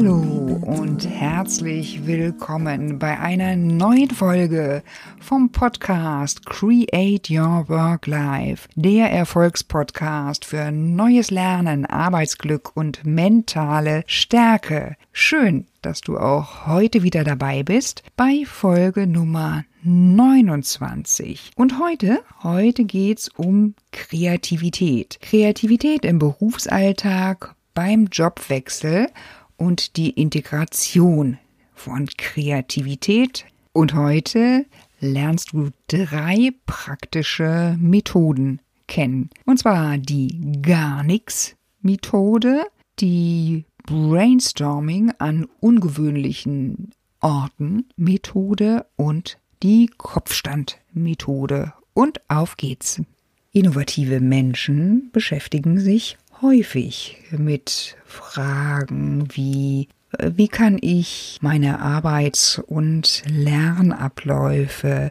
Hallo und herzlich willkommen bei einer neuen Folge vom Podcast Create Your Work Life, der Erfolgspodcast für neues Lernen, Arbeitsglück und mentale Stärke. Schön, dass du auch heute wieder dabei bist bei Folge Nummer 29. Und heute, heute geht's um Kreativität. Kreativität im Berufsalltag, beim Jobwechsel und die Integration von Kreativität. Und heute lernst du drei praktische Methoden kennen. Und zwar die Gar nix Methode, die Brainstorming an ungewöhnlichen Orten Methode und die Kopfstand-Methode. Und auf geht's. Innovative Menschen beschäftigen sich häufig mit Fragen wie wie kann ich meine Arbeits- und Lernabläufe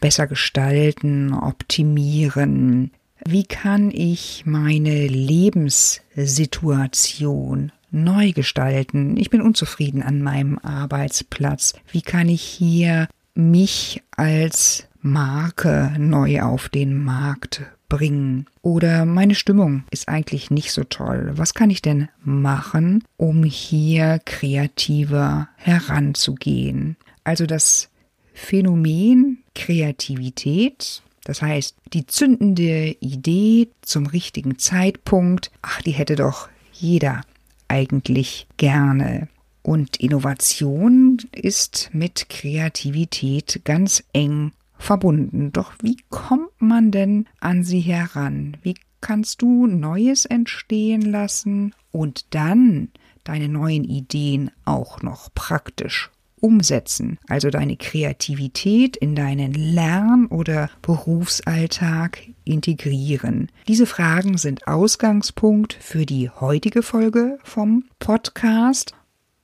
besser gestalten, optimieren? Wie kann ich meine Lebenssituation neu gestalten? Ich bin unzufrieden an meinem Arbeitsplatz. Wie kann ich hier mich als Marke neu auf den Markt bringen? Oder meine Stimmung ist eigentlich nicht so toll. Was kann ich denn machen, um hier kreativer heranzugehen? Also das Phänomen Kreativität, das heißt die zündende Idee zum richtigen Zeitpunkt, ach, die hätte doch jeder eigentlich gerne. Und Innovation ist mit Kreativität ganz eng verbunden. Doch wie kommt man denn an sie heran? Wie kannst du Neues entstehen lassen und dann deine neuen Ideen auch noch praktisch umsetzen, also deine Kreativität in deinen Lern- oder Berufsalltag integrieren. Diese Fragen sind Ausgangspunkt für die heutige Folge vom Podcast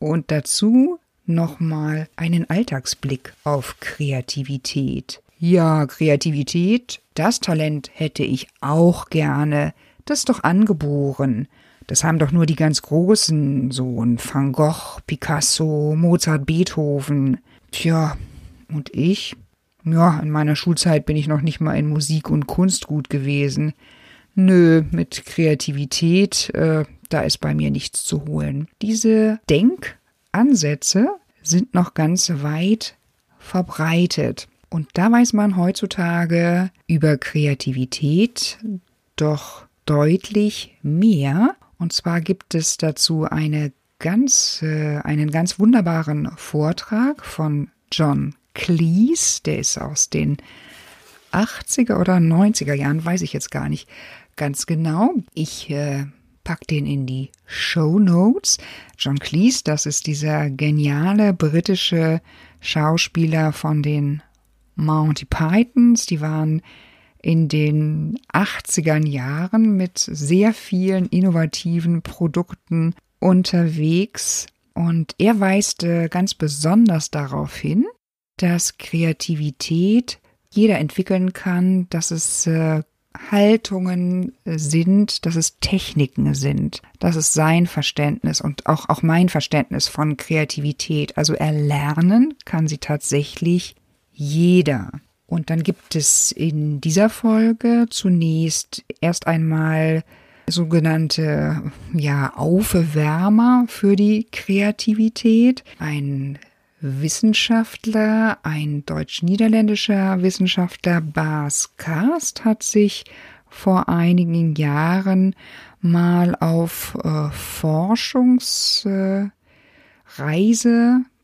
und dazu nochmal einen Alltagsblick auf Kreativität. Ja, Kreativität, das Talent hätte ich auch gerne. Das ist doch angeboren. Das haben doch nur die ganz Großen, so ein Van Gogh, Picasso, Mozart, Beethoven. Tja, und ich? Ja, in meiner Schulzeit bin ich noch nicht mal in Musik und Kunst gut gewesen. Nö, mit Kreativität, äh, da ist bei mir nichts zu holen. Diese Denkansätze sind noch ganz weit verbreitet. Und da weiß man heutzutage über Kreativität doch deutlich mehr. Und zwar gibt es dazu eine ganz, äh, einen ganz wunderbaren Vortrag von John Cleese, der ist aus den 80er oder 90er Jahren, weiß ich jetzt gar nicht ganz genau. Ich äh, pack den in die Show Notes. John Cleese, das ist dieser geniale britische Schauspieler von den Monty Pythons, die waren in den 80er Jahren mit sehr vielen innovativen Produkten unterwegs und er weist ganz besonders darauf hin, dass Kreativität jeder entwickeln kann, dass es äh, Haltungen sind, dass es Techniken sind. Das ist sein Verständnis und auch, auch mein Verständnis von Kreativität. Also erlernen kann sie tatsächlich jeder. Und dann gibt es in dieser Folge zunächst erst einmal sogenannte ja Aufwärmer für die Kreativität. Ein Wissenschaftler, ein deutsch-niederländischer Wissenschaftler, Bas Karst, hat sich vor einigen Jahren mal auf äh, Forschungsreise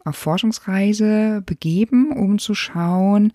auf Forschungsreise begeben, um zu schauen,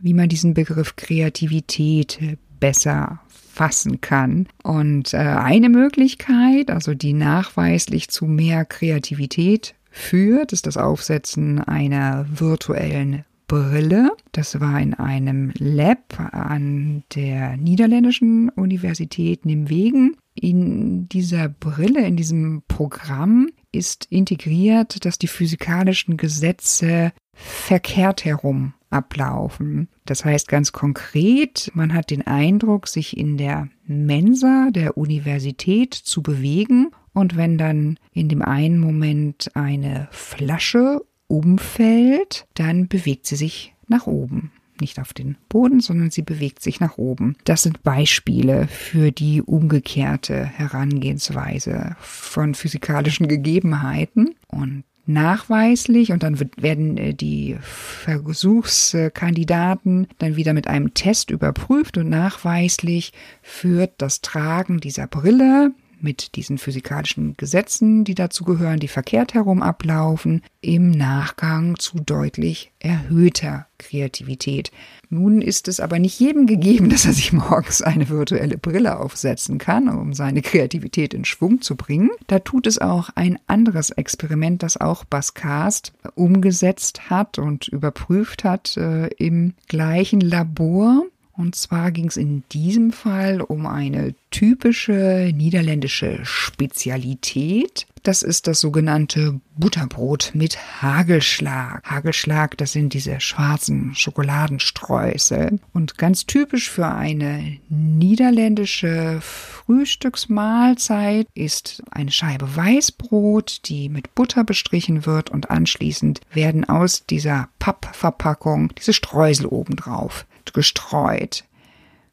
wie man diesen Begriff Kreativität besser fassen kann. Und äh, eine Möglichkeit, also die nachweislich zu mehr Kreativität führt, ist das Aufsetzen einer virtuellen Brille. Das war in einem Lab an der niederländischen Universität Nimwegen. In dieser Brille, in diesem Programm ist integriert, dass die physikalischen Gesetze verkehrt herum ablaufen. Das heißt ganz konkret, man hat den Eindruck, sich in der Mensa der Universität zu bewegen Und wenn dann in dem einen Moment eine Flasche umfällt, dann bewegt sie sich nach oben. Nicht auf den Boden, sondern sie bewegt sich nach oben. Das sind Beispiele für die umgekehrte Herangehensweise von physikalischen Gegebenheiten. Und nachweislich und dann werden äh, die Versuchskandidaten dann wieder mit einem Test überprüft und nachweislich führt das Tragen dieser Brille mit diesen physikalischen Gesetzen, die dazu gehören, die verkehrt herum ablaufen, im Nachgang zu deutlich erhöhter Kreativität. Nun ist es aber nicht jedem gegeben, dass er sich morgens eine virtuelle Brille aufsetzen kann, um seine Kreativität in Schwung zu bringen. Da tut es auch ein anderes Experiment, das auch Bascast umgesetzt hat und überprüft hat äh, im gleichen Labor. Und zwar ging es in diesem Fall um eine typische niederländische Spezialität. Das ist das sogenannte Butterbrot mit Hagelschlag. Hagelschlag, das sind diese schwarzen Schokoladenstreusel. Und ganz typisch für eine niederländische Frühstücksmahlzeit ist eine Scheibe Weißbrot, die mit Butter bestrichen wird und anschließend werden aus dieser Pappverpackung diese Streusel obendrauf gestreut.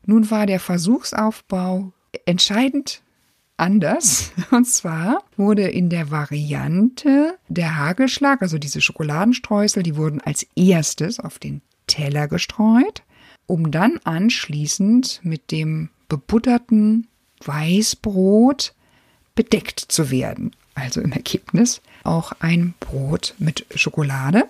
Nun war der Versuchsaufbau entscheidend anders. Und zwar wurde in der Variante der Hagelschlag, also diese Schokoladenstreusel, die wurden als erstes auf den Teller gestreut, um dann anschließend mit dem bebutterten Weißbrot bedeckt zu werden. Also im Ergebnis auch ein Brot mit Schokolade.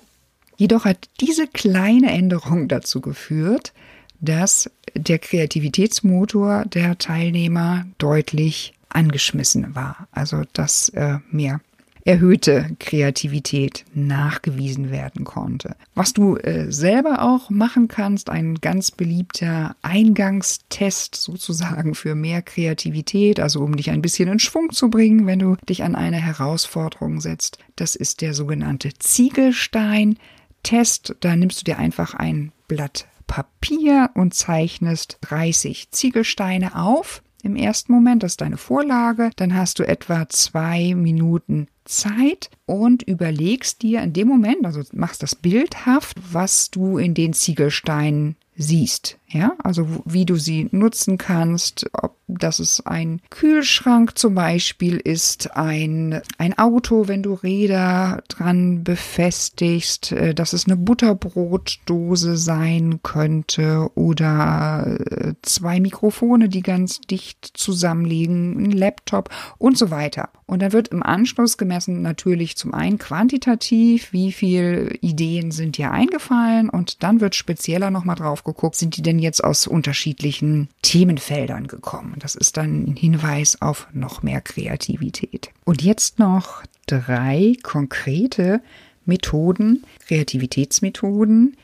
Jedoch hat diese kleine Änderung dazu geführt, dass der Kreativitätsmotor der Teilnehmer deutlich angeschmissen war. Also dass äh, mehr erhöhte Kreativität nachgewiesen werden konnte. Was du äh, selber auch machen kannst, ein ganz beliebter Eingangstest sozusagen für mehr Kreativität, also um dich ein bisschen in Schwung zu bringen, wenn du dich an eine Herausforderung setzt. Das ist der sogenannte Ziegelstein. Test, da nimmst du dir einfach ein Blatt Papier und zeichnest 30 Ziegelsteine auf. Im ersten Moment, das ist deine Vorlage, dann hast du etwa zwei Minuten Zeit und überlegst dir in dem Moment, also machst das bildhaft, was du in den Ziegelsteinen siehst. Ja, also wie du sie nutzen kannst, ob das es ein Kühlschrank zum Beispiel ist, ein, ein Auto, wenn du Räder dran befestigst, äh, dass es eine Butterbrotdose sein könnte oder äh, zwei Mikrofone, die ganz dicht zusammenliegen, ein Laptop und so weiter. Und dann wird im Anschluss gemessen natürlich zum einen quantitativ, wie viele Ideen sind dir eingefallen und dann wird spezieller nochmal drauf geguckt, sind die denn jetzt aus unterschiedlichen Themenfeldern gekommen. Das ist dann ein Hinweis auf noch mehr Kreativität. Und jetzt noch drei konkrete Methoden, Kreativitätsmethoden,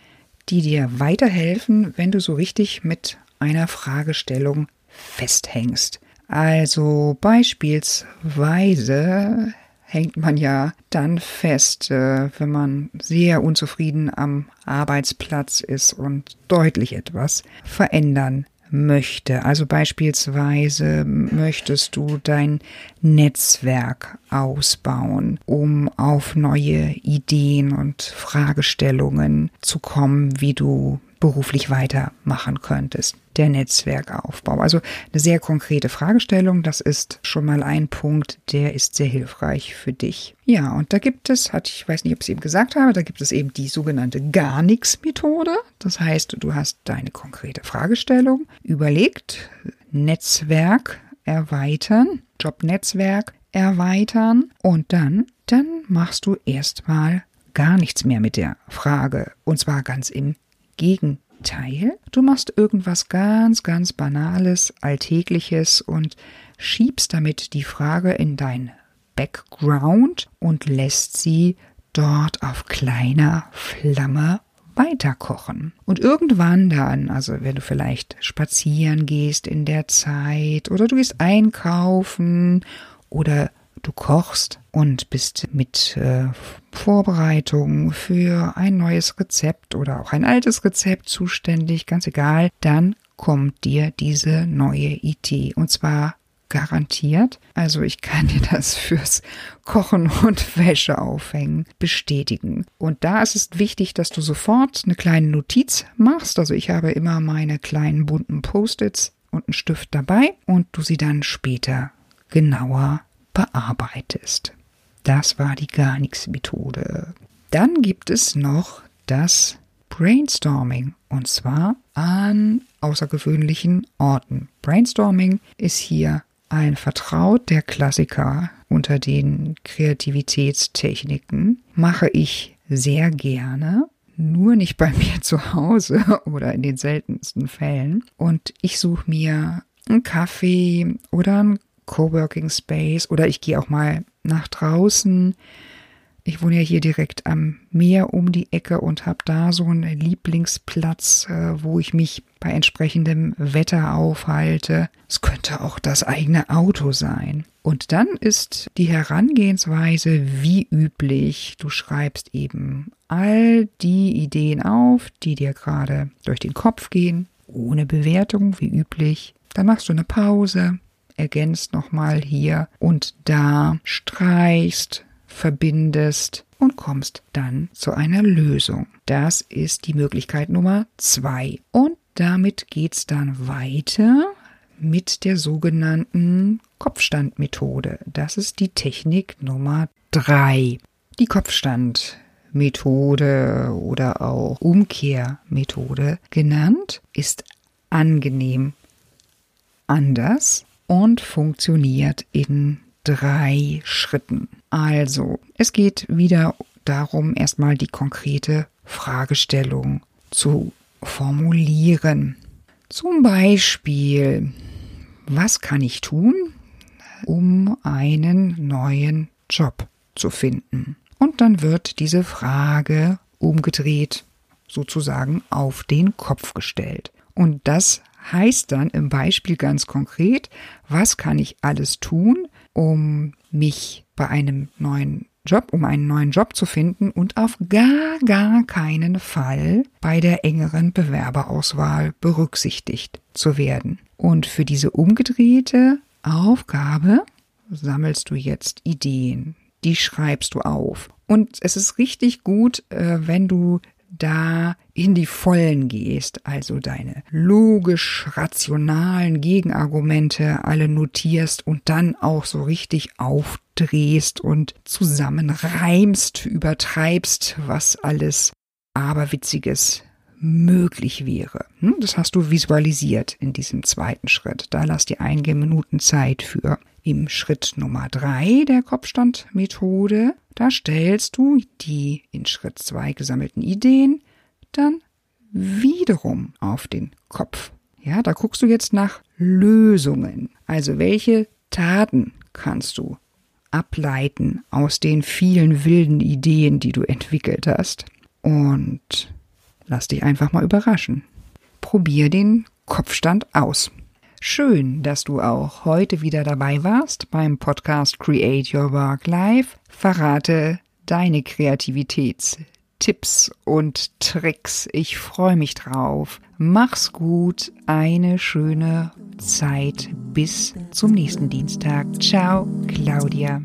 die dir weiterhelfen, wenn du so richtig mit einer Fragestellung festhängst. Also beispielsweise hängt man ja dann fest, äh, wenn man sehr unzufrieden am Arbeitsplatz ist und deutlich etwas verändern möchte. Also beispielsweise möchtest du dein Netzwerk ausbauen, um auf neue Ideen und Fragestellungen zu kommen, wie du beruflich weitermachen könntest. Der Netzwerkaufbau. Also eine sehr konkrete Fragestellung. Das ist schon mal ein Punkt, der ist sehr hilfreich für dich. Ja, und da gibt es, hat ich weiß nicht, ob ich es eben gesagt habe, da gibt es eben die sogenannte Gar nichts Methode. Das heißt, du hast deine konkrete Fragestellung überlegt, Netzwerk erweitern, Jobnetzwerk erweitern und dann, dann machst du erstmal gar nichts mehr mit der Frage. Und zwar ganz im Gegenteil. Du machst irgendwas ganz, ganz Banales, Alltägliches und schiebst damit die Frage in dein Background und lässt sie dort auf kleiner Flamme weiterkochen. Und irgendwann dann, also wenn du vielleicht spazieren gehst in der Zeit oder du gehst einkaufen oder du kochst und bist mit äh, Vorbereitung für ein neues Rezept oder auch ein altes Rezept zuständig, ganz egal, dann kommt dir diese neue Idee und zwar garantiert. Also ich kann dir das fürs Kochen und Wäsche aufhängen bestätigen. Und da ist es wichtig, dass du sofort eine kleine Notiz machst. Also ich habe immer meine kleinen bunten Post-its und einen Stift dabei und du sie dann später genauer bearbeitest. Das war die Gar nichts Methode. Dann gibt es noch das Brainstorming und zwar an außergewöhnlichen Orten. Brainstorming ist hier ein Vertraut der Klassiker unter den Kreativitätstechniken. Mache ich sehr gerne, nur nicht bei mir zu Hause oder in den seltensten Fällen. Und ich suche mir einen Kaffee oder einen Coworking Space oder ich gehe auch mal nach draußen ich wohne ja hier direkt am Meer um die Ecke und habe da so einen Lieblingsplatz, äh, wo ich mich bei entsprechendem Wetter aufhalte. Es könnte auch das eigene Auto sein. Und dann ist die Herangehensweise wie üblich. Du schreibst eben all die Ideen auf, die dir gerade durch den Kopf gehen, ohne Bewertung wie üblich. Dann machst du eine Pause, ergänzt nochmal hier und da, streichst, verbindest und kommst dann zu einer Lösung. Das ist die Möglichkeit Nummer zwei. Und damit geht's dann weiter mit der sogenannten Kopfstandmethode. Das ist die Technik Nummer drei. Die Kopfstandmethode oder auch Umkehrmethode genannt ist angenehm anders und funktioniert in drei Schritten. Also, es geht wieder darum, erstmal die konkrete Fragestellung zu formulieren. Zum Beispiel, was kann ich tun, um einen neuen Job zu finden? Und dann wird diese Frage umgedreht, sozusagen auf den Kopf gestellt. Und das heißt dann im Beispiel ganz konkret, was kann ich alles tun, um mich bei einem neuen Job, um einen neuen Job zu finden und auf gar, gar keinen Fall bei der engeren Bewerberauswahl berücksichtigt zu werden. Und für diese umgedrehte Aufgabe sammelst du jetzt Ideen, die schreibst du auf. Und es ist richtig gut, äh, wenn du da in die Vollen gehst, also deine logisch rationalen Gegenargumente alle notierst und dann auch so richtig aufdrehst und zusammenreimst, übertreibst, was alles aberwitziges möglich wäre. Hm, das hast du visualisiert in diesem zweiten Schritt. Da lass dir einige Minuten Zeit für. Im Schritt Nummer drei der Kopfstandmethode, da stellst du die in Schritt zwei gesammelten Ideen dann wiederum auf den Kopf. Ja, da guckst du jetzt nach Lösungen. Also welche Taten kannst du ableiten aus den vielen wilden Ideen, die du entwickelt hast. Und lass dich einfach mal überraschen. Probier den Kopfstand aus. Schön, dass du auch heute wieder dabei warst beim Podcast Create Your Work Life. Verrate deine Kreativitätstipps und Tricks. Ich freue mich drauf. Mach's gut, eine schöne Zeit. Bis zum nächsten Dienstag. Ciao, Claudia.